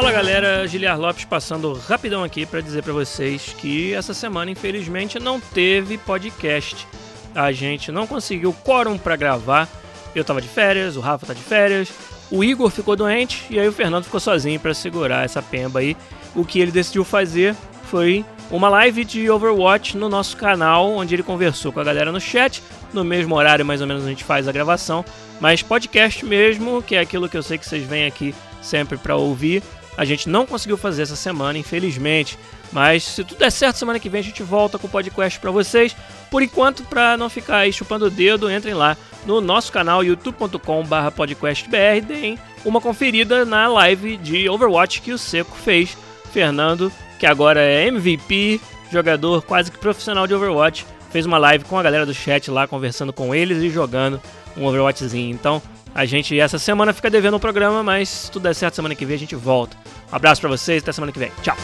Fala galera, Giliar Lopes passando rapidão aqui para dizer para vocês que essa semana infelizmente não teve podcast. A gente não conseguiu quórum para gravar. Eu tava de férias, o Rafa tá de férias, o Igor ficou doente e aí o Fernando ficou sozinho para segurar essa pemba aí. O que ele decidiu fazer foi uma live de Overwatch no nosso canal, onde ele conversou com a galera no chat. No mesmo horário, mais ou menos, a gente faz a gravação. Mas podcast mesmo, que é aquilo que eu sei que vocês vêm aqui sempre para ouvir. A gente não conseguiu fazer essa semana, infelizmente. Mas se tudo der certo, semana que vem a gente volta com o podcast para vocês. Por enquanto, para não ficar aí chupando o dedo, entrem lá no nosso canal youtube.com/podcastbr, deem uma conferida na live de Overwatch que o Seco fez. Fernando, que agora é MVP, jogador quase que profissional de Overwatch, fez uma live com a galera do chat lá, conversando com eles e jogando um Overwatchzinho. Então, a gente essa semana fica devendo o programa, mas se tudo der certo, semana que vem a gente volta. Um abraço para vocês, até semana que vem. Tchau!